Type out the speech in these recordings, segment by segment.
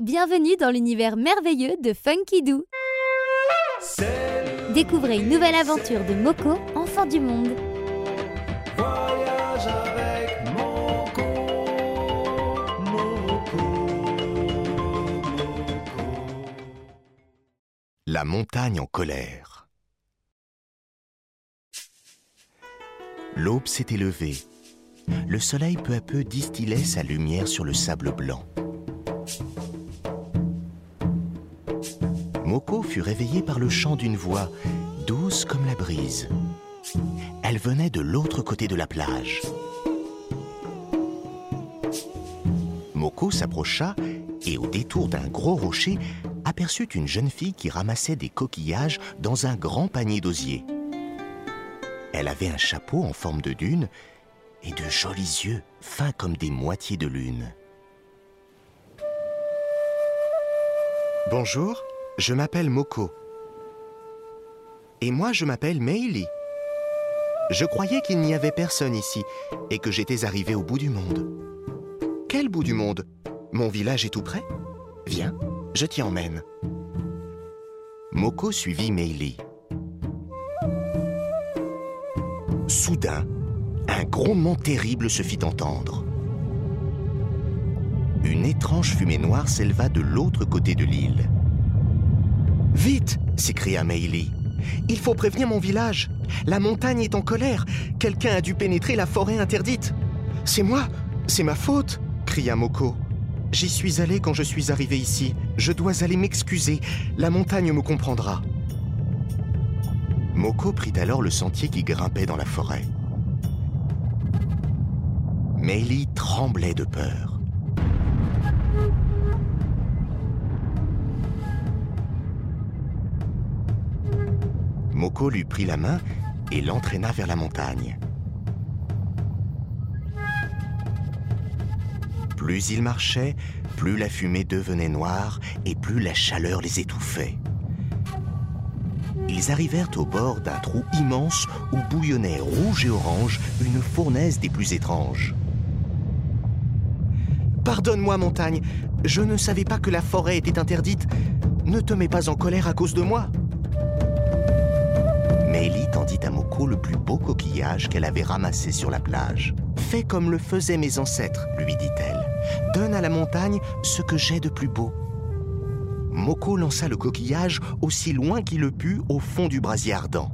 Bienvenue dans l'univers merveilleux de Funky Doo. Découvrez une nouvelle aventure de Moko, enfant du monde. Voyage avec Moko, Moko, Moko. La montagne en colère. L'aube s'était levée. Le soleil peu à peu distillait sa lumière sur le sable blanc. Moko fut réveillée par le chant d'une voix, douce comme la brise. Elle venait de l'autre côté de la plage. Moko s'approcha et au détour d'un gros rocher aperçut une jeune fille qui ramassait des coquillages dans un grand panier d'osier. Elle avait un chapeau en forme de dune et de jolis yeux fins comme des moitiés de lune. Bonjour, je m'appelle Moko. Et moi, je m'appelle Meili. Je croyais qu'il n'y avait personne ici et que j'étais arrivé au bout du monde. Quel bout du monde? Mon village est tout près? Viens, je t'y emmène. Moko suivit Meili. Soudain, un grondement terrible se fit entendre. Une étrange fumée noire s'éleva de l'autre côté de l'île. Vite s'écria Meili. Il faut prévenir mon village. La montagne est en colère. Quelqu'un a dû pénétrer la forêt interdite. C'est moi C'est ma faute cria Moko. J'y suis allé quand je suis arrivé ici. Je dois aller m'excuser. La montagne me comprendra. Moko prit alors le sentier qui grimpait dans la forêt. Meili tremblait de peur. Lui prit la main et l'entraîna vers la montagne. Plus ils marchaient, plus la fumée devenait noire et plus la chaleur les étouffait. Ils arrivèrent au bord d'un trou immense où bouillonnait rouge et orange une fournaise des plus étranges. Pardonne-moi, montagne, je ne savais pas que la forêt était interdite. Ne te mets pas en colère à cause de moi. Le plus beau coquillage qu'elle avait ramassé sur la plage. Fais comme le faisaient mes ancêtres, lui dit-elle. Donne à la montagne ce que j'ai de plus beau. Moko lança le coquillage aussi loin qu'il le put au fond du brasier ardent.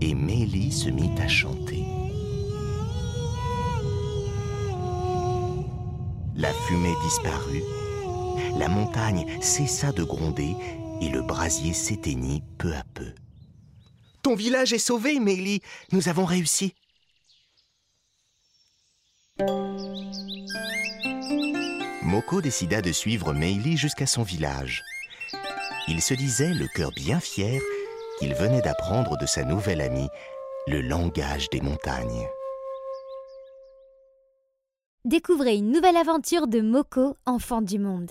Et Meili se mit à chanter. La fumée disparut, la montagne cessa de gronder et le brasier s'éteignit peu à peu. Ton village est sauvé, Meili. Nous avons réussi. Moko décida de suivre Meili jusqu'à son village. Il se disait, le cœur bien fier, qu'il venait d'apprendre de sa nouvelle amie le langage des montagnes. Découvrez une nouvelle aventure de Moko, enfant du monde.